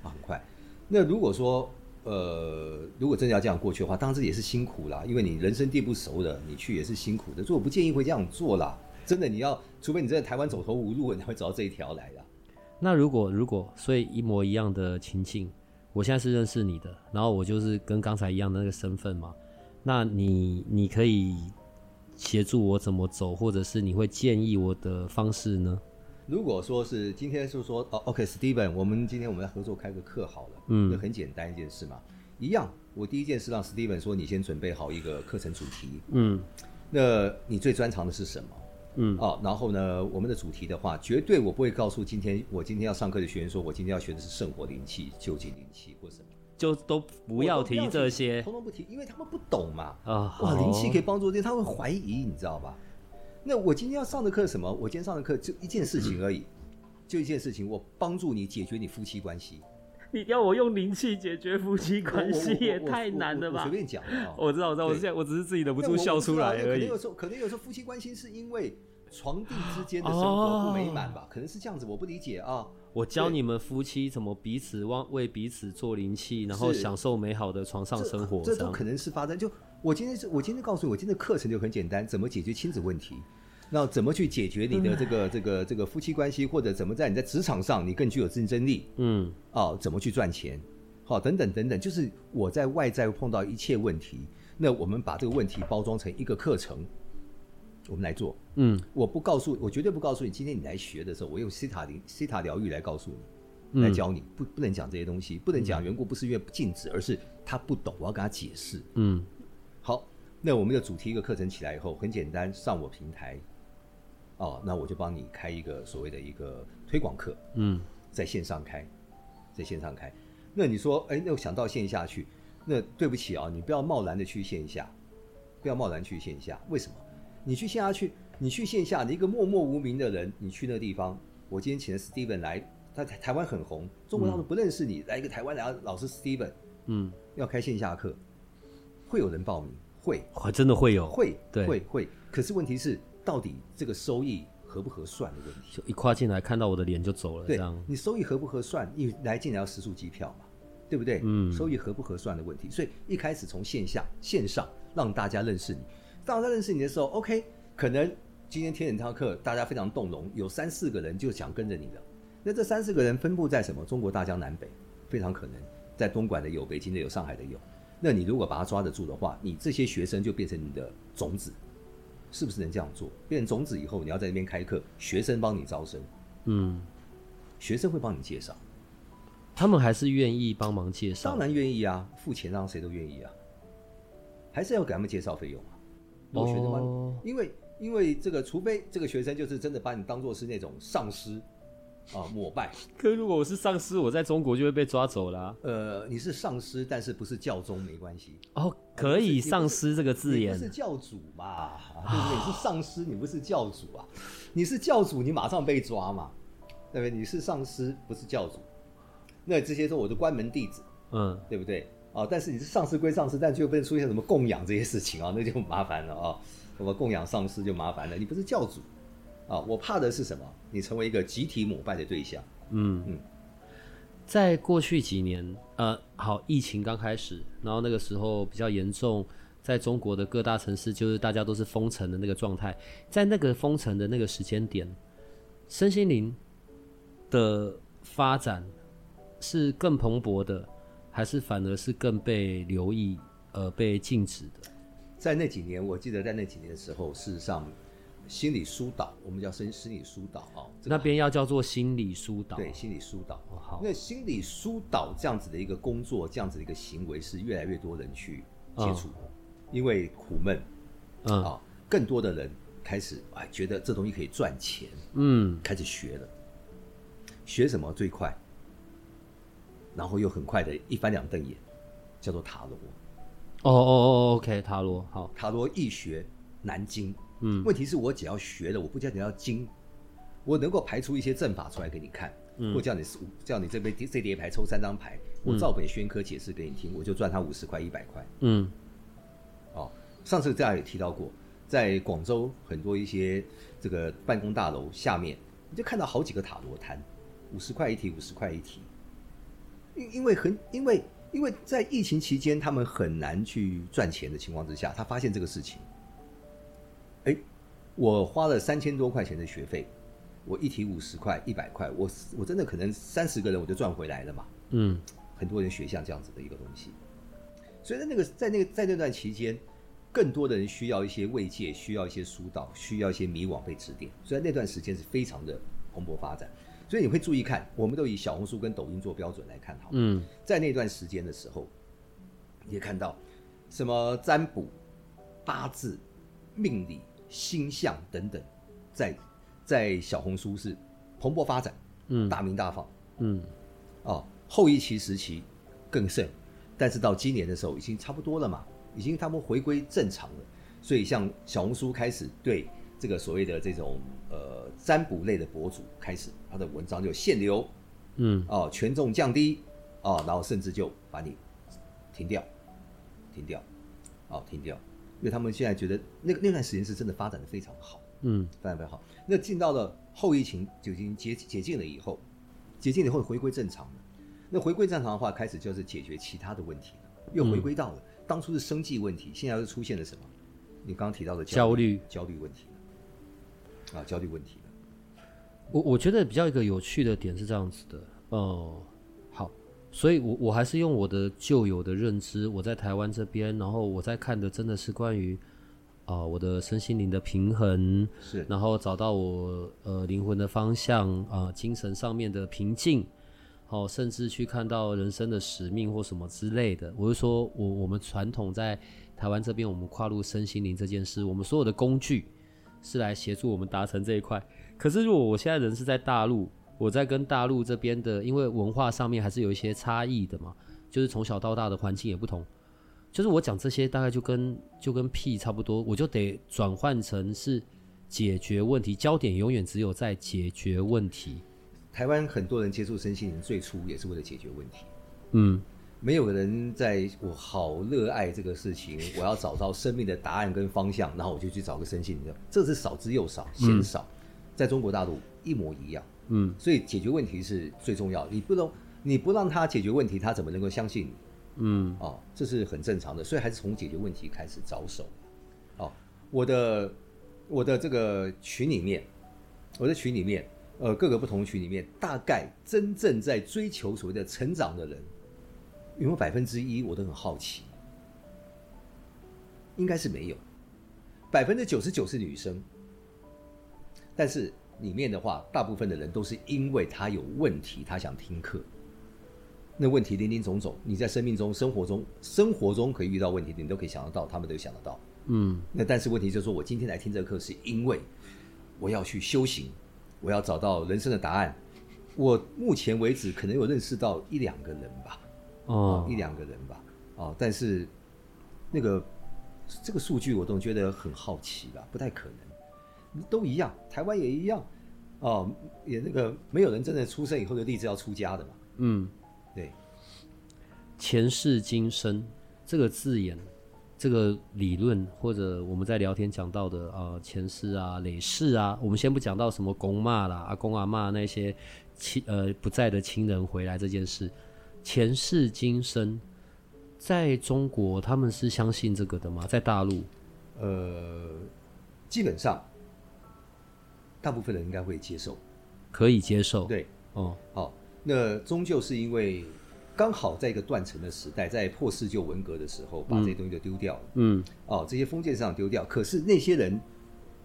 啊，很快。那如果说，呃，如果真的要这样过去的话，当然这也是辛苦啦，因为你人生地不熟的，你去也是辛苦的。所以我不建议会这样做啦。真的，你要除非你在台湾走投无路，你才会走到这一条来的。那如果如果所以一模一样的情境。我现在是认识你的，然后我就是跟刚才一样的那个身份嘛。那你你可以协助我怎么走，或者是你会建议我的方式呢？如果说是今天是说哦，OK，Steven，我们今天我们来合作开个课好了，嗯，就很简单一件事嘛。一样，我第一件事让 Steven 说，你先准备好一个课程主题，嗯，那你最专长的是什么？嗯，哦，然后呢，我们的主题的话，绝对我不会告诉今天我今天要上课的学员说，我今天要学的是圣火灵气、究竟灵气或什么。就都不要提这些，通通不提，因为他们不懂嘛。啊，哇，灵气可以帮助这些，他会怀疑，你知道吧？那我今天要上的课是什么？我今天上的课就一件事情而已，就一件事情，我帮助你解决你夫妻关系。你要我用灵气解决夫妻关系也太难了吧？随便讲啊，我知道，我知道，我现在我只是自己忍不住笑出来而已。可能有时候，可能有时候夫妻关系是因为床地之间的生活不美满吧？可能是这样子，我不理解啊。我教你们夫妻怎么彼此忘为彼此做灵气，然后享受美好的床上生活。这都可能是发生。就我今天是我今天告诉你，我今天的课程就很简单，怎么解决亲子问题。那怎么去解决你的这个这个这个夫妻关系，或者怎么在你在职场上你更具有竞争力？嗯，哦，怎么去赚钱？好，等等等等，就是我在外在碰到一切问题，那我们把这个问题包装成一个课程，我们来做。嗯，我不告诉，我绝对不告诉你，今天你来学的时候，我用西塔灵西塔疗愈来告诉你，来教你，不不能讲这些东西，不能讲缘故，不是因为禁止，而是他不懂，我要跟他解释。嗯，好，那我们的主题一个课程起来以后，很简单，上我平台。哦，那我就帮你开一个所谓的一个推广课，嗯，在线上开，在线上开。那你说，哎，那我想到线下去，那对不起啊，你不要贸然的去线下，不要贸然去线下。为什么？你去线下去，你去线下，你一个默默无名的人，你去那个地方，我今天请了 Steven 来，他在台湾很红，中国大陆不认识你，嗯、来一个台湾来老师 Steven，嗯，要开线下课，会有人报名？会，真的会有，会，对，会会。可是问题是。到底这个收益合不合算的问题？就一跨进来看到我的脸就走了，对，这样你收益合不合算？一来进来要实数机票嘛，对不对？嗯，收益合不合算的问题。所以一开始从线下、线上让大家认识你，当大家认识你的时候，OK，可能今天天眼堂课大家非常动容，有三四个人就想跟着你的。那这三四个人分布在什么？中国大江南北，非常可能在东莞的有，北京的有，上海的有。那你如果把他抓得住的话，你这些学生就变成你的种子。是不是能这样做？变成种子以后，你要在那边开课，学生帮你招生，嗯，学生会帮你介绍，他们还是愿意帮忙介绍，当然愿意啊，付钱让谁都愿意啊，还是要给他们介绍费用啊。如果学生帮你，哦，因为因为这个，除非这个学生就是真的把你当做是那种上司。啊，膜拜。可如果我是上司，我在中国就会被抓走了，啊。呃，你是上司，但是不是教宗没关系。哦，可以上司这个字眼。你不是教主嘛？对不对？你是上司，你不是教主啊。你是教主，你马上被抓嘛？对不对？你是上司，不是教主。那这些都我的关门弟子，嗯，对不对？哦，但是你是上市归上市，但就被出现什么供养这些事情啊，那就麻烦了啊。什么供养上师就麻烦了，你不是教主。啊，我怕的是什么？你成为一个集体膜拜的对象。嗯嗯，在过去几年，呃，好，疫情刚开始，然后那个时候比较严重，在中国的各大城市，就是大家都是封城的那个状态。在那个封城的那个时间点，身心灵的发展是更蓬勃的，还是反而是更被留意，呃，被禁止的？在那几年，我记得在那几年的时候，事实上。心理疏导，我们叫心心理疏导啊，那边要叫做心理疏导。对，心理疏导。哦，好。那心理疏导这样子的一个工作，这样子的一个行为，是越来越多人去接触，哦，因为苦闷，嗯啊，更多的人开始哎觉得这东西可以赚钱，嗯，开始学了，学什么最快，然后又很快的一翻两瞪眼，叫做塔罗。哦哦哦，OK，塔罗好，塔罗易学难精。嗯，问题是我只要学了，我不叫你要精，我能够排出一些阵法出来给你看，嗯、或叫你叫你这边这叠牌抽三张牌，我照本宣科解释给你听，我就赚他五十块一百块。嗯，哦，上次大家也提到过，在广州很多一些这个办公大楼下面，你就看到好几个塔罗摊，五十块一题，五十块一题。因因为很因为因为在疫情期间，他们很难去赚钱的情况之下，他发现这个事情。哎，我花了三千多块钱的学费，我一提五十块、一百块，我我真的可能三十个人我就赚回来了嘛。嗯，很多人学像这样子的一个东西，所以在那个在那个在那段期间，更多的人需要一些慰藉，需要一些疏导，需要一些迷惘被指点，所以那段时间是非常的蓬勃发展。所以你会注意看，我们都以小红书跟抖音做标准来看，好，嗯，在那段时间的时候，也看到什么占卜、八字、命理。星象等等，在在小红书是蓬勃发展，嗯，大名大放，嗯，哦，后一期时期更盛，但是到今年的时候已经差不多了嘛，已经他们回归正常了。所以像小红书开始对这个所谓的这种呃占卜类的博主开始他的文章就限流，嗯哦权重降低哦，然后甚至就把你停掉，停掉，哦停掉，因为他们现在觉得那个那段时间是真的发展的非常好，嗯，发展非常好。那进到了后疫情就已经解解禁了以后，解禁以后回归正常了。那回归正常的话，开始就是解决其他的问题了，又回归到了、嗯、当初是生计问题，现在又出现了什么？你刚刚提到的焦虑焦虑问题啊，焦虑问题的。我我觉得比较一个有趣的点是这样子的，哦、嗯，好，所以我我还是用我的旧有的认知，我在台湾这边，然后我在看的真的是关于啊、呃、我的身心灵的平衡，是，然后找到我呃灵魂的方向啊、呃，精神上面的平静，好，甚至去看到人生的使命或什么之类的。我就说我我们传统在。台湾这边，我们跨入身心灵这件事，我们所有的工具是来协助我们达成这一块。可是，如果我现在人是在大陆，我在跟大陆这边的，因为文化上面还是有一些差异的嘛，就是从小到大的环境也不同。就是我讲这些，大概就跟就跟屁差不多，我就得转换成是解决问题，焦点永远只有在解决问题。台湾很多人接触身心灵，最初也是为了解决问题。嗯。没有人在我好热爱这个事情，我要找到生命的答案跟方向，然后我就去找个身心灵，这是少之又少，鲜少。嗯、在中国大陆一模一样，嗯，所以解决问题是最重要的。你不能，你不让他解决问题，他怎么能够相信你？嗯，哦，这是很正常的，所以还是从解决问题开始着手。哦，我的我的这个群里面，我的群里面，呃，各个不同群里面，大概真正在追求所谓的成长的人。有没有百分之一？我都很好奇，应该是没有。百分之九十九是女生，但是里面的话，大部分的人都是因为他有问题，他想听课。那问题林林总总，你在生命中、生活中、生活中可以遇到问题，你都可以想得到，他们都想得到。嗯。那但是问题就是说，我今天来听这个课，是因为我要去修行，我要找到人生的答案。我目前为止可能有认识到一两个人吧。哦，一两个人吧，哦，但是那个这个数据我总觉得很好奇吧，不太可能，都一样，台湾也一样，哦，也那个没有人真的出生以后就立志要出家的嘛，嗯，对，前世今生这个字眼，这个理论或者我们在聊天讲到的啊、呃，前世啊、累世啊，我们先不讲到什么公骂啦、阿公阿妈那些亲呃不在的亲人回来这件事。前世今生，在中国他们是相信这个的吗？在大陆，呃，基本上，大部分人应该会接受，可以接受。对，哦，好，那终究是因为刚好在一个断层的时代，在破四旧文革的时候，把这些东西都丢掉了。嗯，哦，这些封建上丢掉，可是那些人。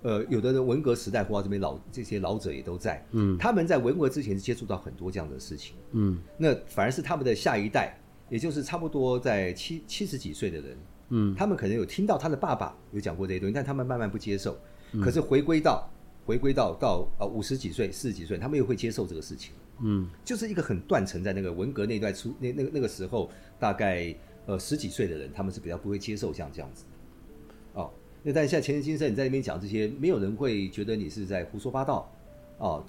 呃，有的人文革时代或者这边老这些老者也都在，嗯，他们在文革之前是接触到很多这样的事情，嗯，那反而是他们的下一代，也就是差不多在七七十几岁的人，嗯，他们可能有听到他的爸爸有讲过这些东西，但他们慢慢不接受，嗯，可是回归到回归到到呃五十几岁、四十几岁，他们又会接受这个事情，嗯，就是一个很断层在那个文革那段出那那个那个时候，大概呃十几岁的人，他们是比较不会接受像这样子。那但是现在前世今生，你在那边讲这些，没有人会觉得你是在胡说八道，哦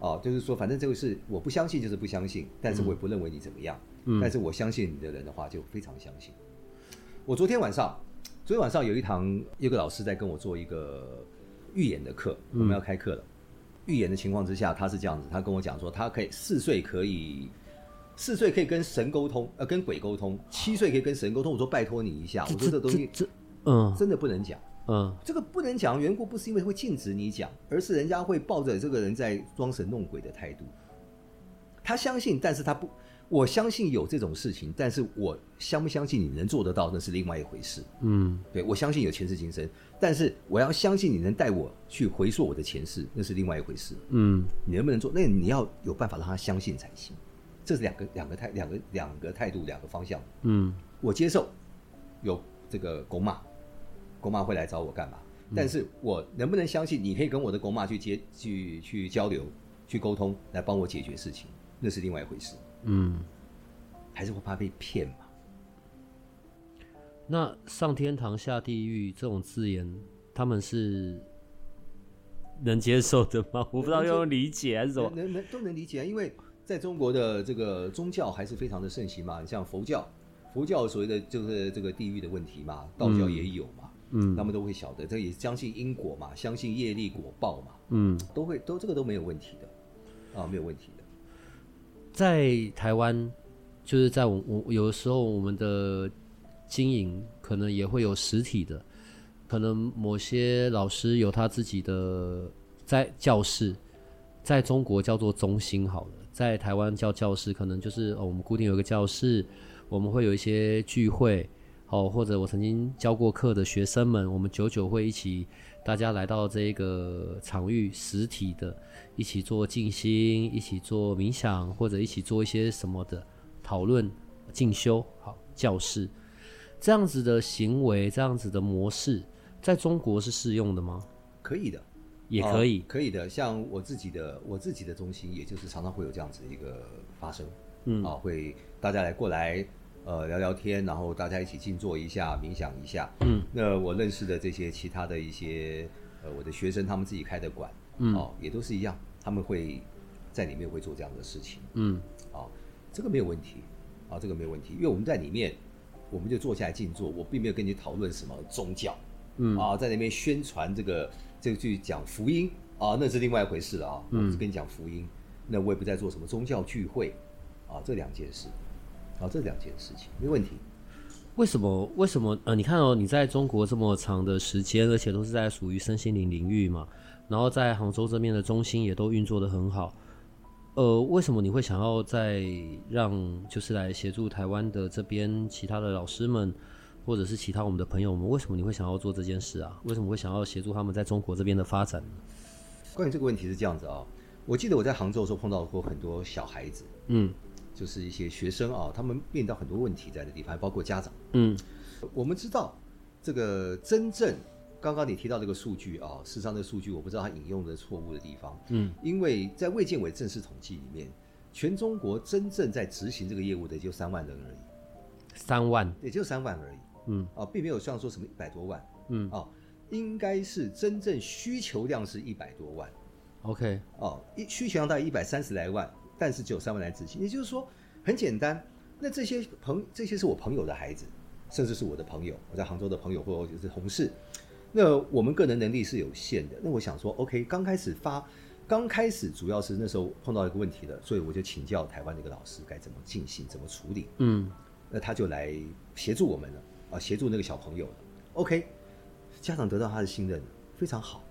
哦，就是说反正这个是我不相信就是不相信，但是我也不认为你怎么样，嗯，但是我相信你的人的话就非常相信。我昨天晚上，昨天晚上有一堂有个老师在跟我做一个预言的课，我们要开课了。预言的情况之下，他是这样子，他跟我讲说，他可以四岁可以四岁可以跟神沟通，呃，跟鬼沟通，七岁可以跟神沟通。我说拜托你一下，我说这东西这嗯真的不能讲。嗯，这个不能讲的缘故不是因为会禁止你讲，而是人家会抱着这个人在装神弄鬼的态度。他相信，但是他不，我相信有这种事情，但是我相不相信你能做得到，那是另外一回事。嗯，对，我相信有前世今生，但是我要相信你能带我去回溯我的前世，那是另外一回事。嗯，你能不能做？那你要有办法让他相信才行。这是两个两个态两个两个态度两个方向。嗯，我接受有这个公妈。公妈会来找我干嘛？但是我能不能相信你可以跟我的公妈去接去去交流、去沟通，来帮我解决事情？那是另外一回事。嗯，还是会怕被骗嘛？那上天堂下地狱这种字眼，他们是能接受的吗？我不知道用理解还是什么，能能都能理解啊，因为在中国的这个宗教还是非常的盛行嘛，你像佛教，佛教所谓的就是这个地狱的问题嘛，道教也有嘛，嗯，他们都会晓得，这也相信因果嘛，相信业力果报嘛，嗯，都会都这个都没有问题的，啊，没有问题的，在台湾，就是在我我有的时候我们的经营可能也会有实体的。可能某些老师有他自己的在教室，在中国叫做中心好了，在台湾叫教室，可能就是哦，我们固定有一个教室，我们会有一些聚会，哦，或者我曾经教过课的学生们，我们久久会一起，大家来到这个场域，实体的，一起做静心，一起做冥想，或者一起做一些什么的讨论、进修，好，教室这样子的行为，这样子的模式。在中国是适用的吗？可以的，也可以，哦，可以的。像我自己的，我自己的中心，也就是常常会有这样子一个发生，嗯，啊，会大家来过来，呃，聊聊天，然后大家一起静坐一下，冥想一下，嗯。那我认识的这些其他的一些，呃，我的学生，他们自己开的馆，嗯，哦，也都是一样，他们会在里面会做这样的事情，嗯，啊，这个没有问题，啊，这个没有问题，因为我们在里面，我们就坐下来静坐，我并没有跟你讨论什么宗教。嗯啊，在那边宣传这个这个去讲福音啊，那是另外一回事了啊。嗯，我是跟你讲福音，那我也不在做什么宗教聚会啊，这两件事啊，这两件事情没问题。为什么？为什么？呃，你看哦，你在中国这么长的时间，而且都是在属于身心灵领域嘛，然后在杭州这边的中心也都运作得很好。呃，为什么你会想要再让就是来协助台湾的这边其他的老师们？或者是其他我们的朋友们，为什么你会想要做这件事啊？为什么会想要协助他们在中国这边的发展呢？关于这个问题是这样子啊，我记得我在杭州的时候碰到过很多小孩子，嗯，就是一些学生啊，他们面临到很多问题在的地方，还包括家长，嗯，我们知道这个真正刚刚你提到这个数据啊，事实上这个数据我不知道他引用的错误的地方，嗯，因为在卫健委正式统计里面，全中国真正在执行这个业务的就三万人而已，三万，也就三万而已。嗯。啊，并没有像说什么一百多万，嗯。啊，应该是真正需求量是一百多万，OK，哦，一需求量大概一百三十来万，但是只有三万来执行，也就是说很简单。那这些朋这些是我朋友的孩子，甚至是我的朋友，我在杭州的朋友或者是同事。那我们个人能力是有限的，那我想说，OK，刚开始发，刚开始主要是那时候碰到一个问题了，所以我就请教台湾那个老师该怎么进行，怎么处理。嗯，那他就来协助我们了。啊，协助那个小朋友，OK，家长得到他的信任，非常好，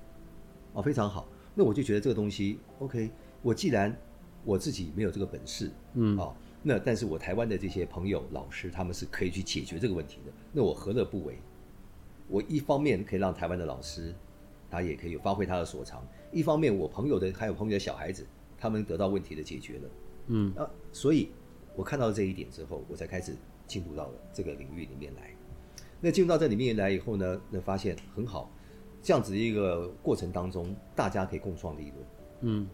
哦，非常好。那我就觉得这个东西，OK，我既然我自己没有这个本事，嗯，哦，那但是我台湾的这些朋友、老师，他们是可以去解决这个问题的，那我何乐不为？我一方面可以让台湾的老师，他也可以发挥他的所长；一方面，我朋友的还有朋友的小孩子，他们得到问题的解决了，嗯，啊，所以我看到这一点之后，我才开始进入到了这个领域里面来。那进入到这里面来以后呢，那发现很好，这样子一个过程当中，大家可以共创利润。嗯，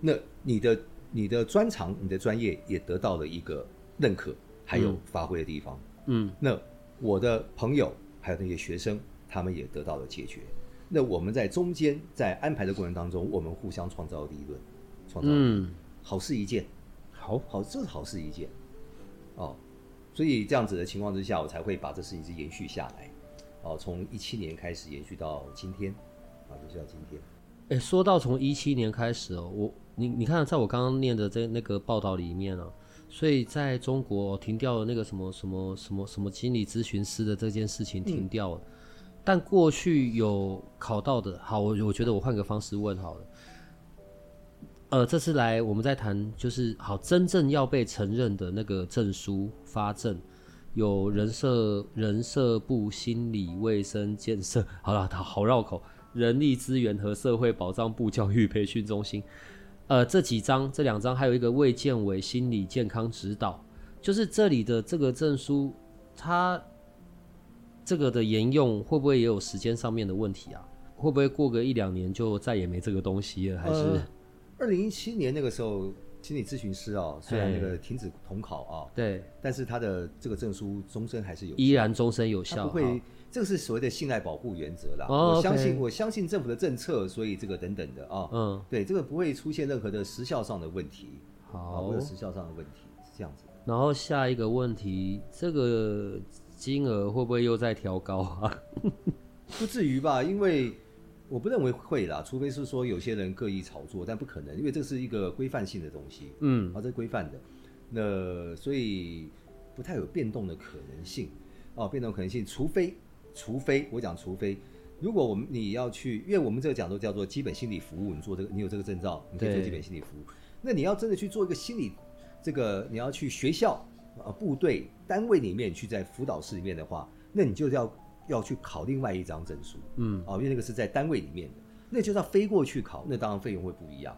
那你的你的专长、你的专业也得到了一个认可，还有发挥的地方。嗯，那我的朋友还有那些学生，他们也得到了解决。那我们在中间在安排的过程当中，我们互相创造利润，创造，嗯，好事一件，好好，这是好事一件，哦。所以这样子的情况之下，我才会把这事情是延续下来，哦，从一七年开始延续到今天，啊，延续到今天。哎，说到从一七年开始哦，我你你看，在我刚刚念的这那个报道里面啊，所以在中国停掉了那个什么什么什么什么心理咨询师的这件事情停掉了，嗯、但过去有考到的，好，我我觉得我换个方式问好了。呃，这次来我们在谈，就是好，真正要被承认的那个证书发证，有人社人社部心理卫生建设，好了，好绕口，人力资源和社会保障部教育培训中心，呃，这几张，这两张，还有一个卫健委心理健康指导，就是这里的这个证书，它这个的沿用会不会也有时间上面的问题啊？会不会过个一两年就再也没这个东西了？还是？呃二零一七年那个时候心理咨询师哦，虽然那个停止统考啊，对，但是他的这个证书终身还是有，依然终身有效，不会，这个是所谓的信赖保护原则啦。哦、我相信、okay，我相信政府的政策，所以这个等等的啊，嗯，对，这个不会出现任何的时效上的问题，好，或者时效上的问题是这样子。然后下一个问题，这个金额会不会又再调高啊？不至于吧，因为。我不认为会啦，除非是说有些人刻意炒作，但不可能，因为这是一个规范性的东西，嗯，啊，这规范的，那所以不太有变动的可能性，哦，变动可能性，除非，除非我讲，除非，如果我们你要去，因为我们这个讲座叫做基本心理服务，你做这个，你有这个证照，你可以做基本心理服务，那你要真的去做一个心理，这个你要去学校呃部队单位里面去在辅导室里面的话，那你就要。要去考另外一张证书，嗯，哦，因为那个是在单位里面的，那就是要飞过去考，那当然费用会不一样，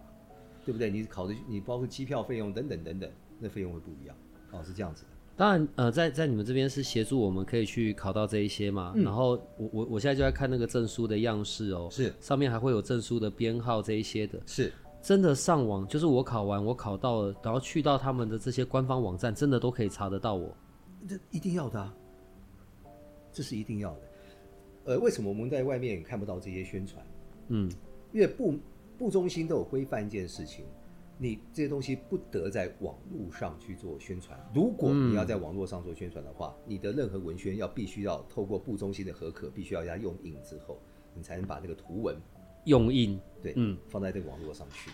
对不对？你考的你包括机票费用等等等等，那费用会不一样，哦，是这样子的。当然，呃，在在你们这边是协助我们可以去考到这一些嘛，嗯、然后我我我现在就在看那个证书的样式哦，是。上面还会有证书的编号这一些的，是。真的上网就是我考完我考到了，然后去到他们的这些官方网站，真的都可以查得到我，这一定要的啊。这是一定要的，呃，为什么我们在外面看不到这些宣传？嗯，因为部部中心都有规范一件事情，你这些东西不得在网络上去做宣传。如果你要在网络上做宣传的话，嗯，你的任何文宣要必须要透过部中心的核可，必须要要用印之后，你才能把这个图文用印，对，嗯，放在这个网络上去。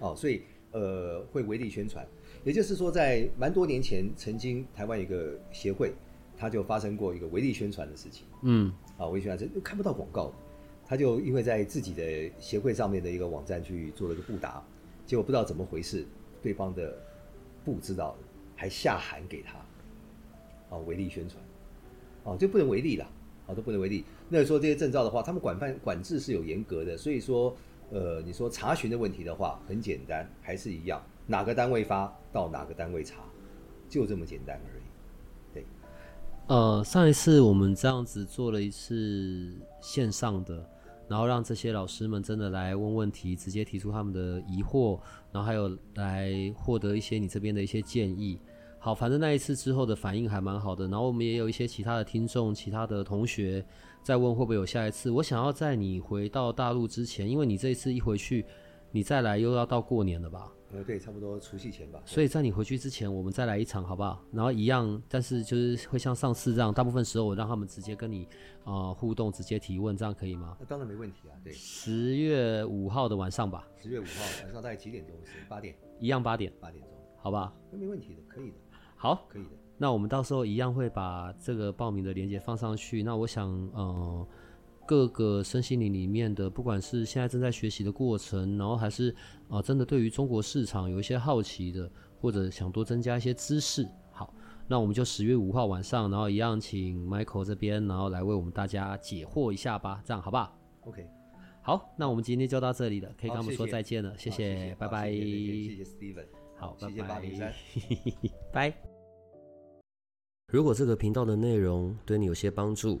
哦，所以呃，会违例宣传。也就是说，在蛮多年前，曾经台湾有一个协会。他就发生过一个违例宣传的事情，嗯，啊，违例宣传又看不到广告，他就因为在自己的协会上面的一个网站去做了一个布达，结果不知道怎么回事，对方的不知道，还下函给他，啊，违例宣传，啊，就不能违例了，啊，都不能违例。那说这些证照的话，他们管办管制是有严格的，所以说，呃，你说查询的问题的话，很简单，还是一样，哪个单位发到哪个单位查，就这么简单而已。对呃，上一次我们这样子做了一次线上的，然后让这些老师们真的来问问题，直接提出他们的疑惑，然后还有来获得一些你这边的一些建议。好，反正那一次之后的反应还蛮好的，然后我们也有一些其他的听众、其他的同学在问会不会有下一次。我想要在你回到大陆之前，因为你这一次一回去，你再来又要到过年了吧？呃，对，差不多除夕前吧。所以在你回去之前，我们再来一场，好不好？然后一样，但是就是会像上次这样，大部分时候我让他们直接跟你啊、呃、互动，直接提问，这样可以吗？那当然没问题啊。对，十月五号的晚上吧。十月五号晚上大概几点钟？是八点。一样八点。八点钟，好吧？那没问题的，可以的。好，可以的。那我们到时候一样会把这个报名的链接放上去。那我想，呃。各个身心灵里面的，不管是现在正在学习的过程，然后还是啊、呃，真的对于中国市场有一些好奇的，或者想多增加一些知识，好，那我们就十月五号晚上，然后一样请 Michael 这边，然后来为我们大家解惑一下吧，这样好不好？OK，好，那我们今天就到这里了，可以跟我们说再见了，谢谢，谢谢拜拜，谢谢 Steven，好，谢谢八零三，拜。如果这个频道的内容对你有些帮助。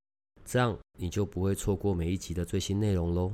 这样你就不会错过每一集的最新内容喽。